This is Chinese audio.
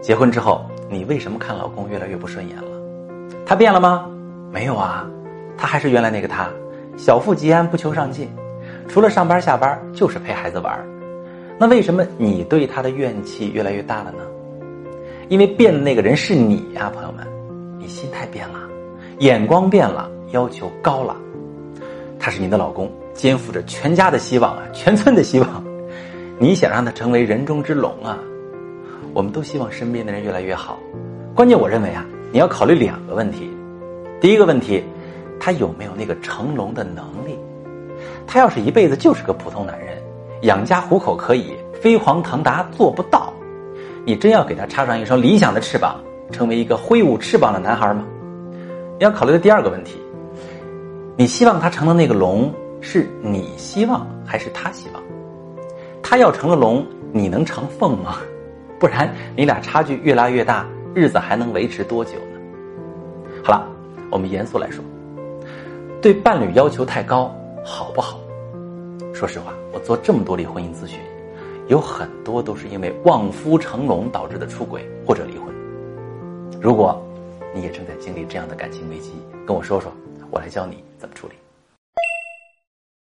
结婚之后，你为什么看老公越来越不顺眼了？他变了吗？没有啊，他还是原来那个他，小富即安，不求上进，除了上班下班就是陪孩子玩。那为什么你对他的怨气越来越大了呢？因为变的那个人是你呀，朋友们，你心态变了，眼光变了，要求高了。他是你的老公，肩负着全家的希望啊，全村的希望。你想让他成为人中之龙啊？我们都希望身边的人越来越好。关键我认为啊，你要考虑两个问题。第一个问题，他有没有那个成龙的能力？他要是一辈子就是个普通男人，养家糊口可以，飞黄腾达做不到。你真要给他插上一双理想的翅膀，成为一个挥舞翅膀的男孩吗？你要考虑的第二个问题，你希望他成了那个龙，是你希望还是他希望？他要成了龙，你能成凤吗？不然你俩差距越拉越大，日子还能维持多久呢？好了，我们严肃来说，对伴侣要求太高好不好？说实话，我做这么多例婚姻咨询。有很多都是因为望夫成龙导致的出轨或者离婚。如果你也正在经历这样的感情危机，跟我说说，我来教你怎么处理。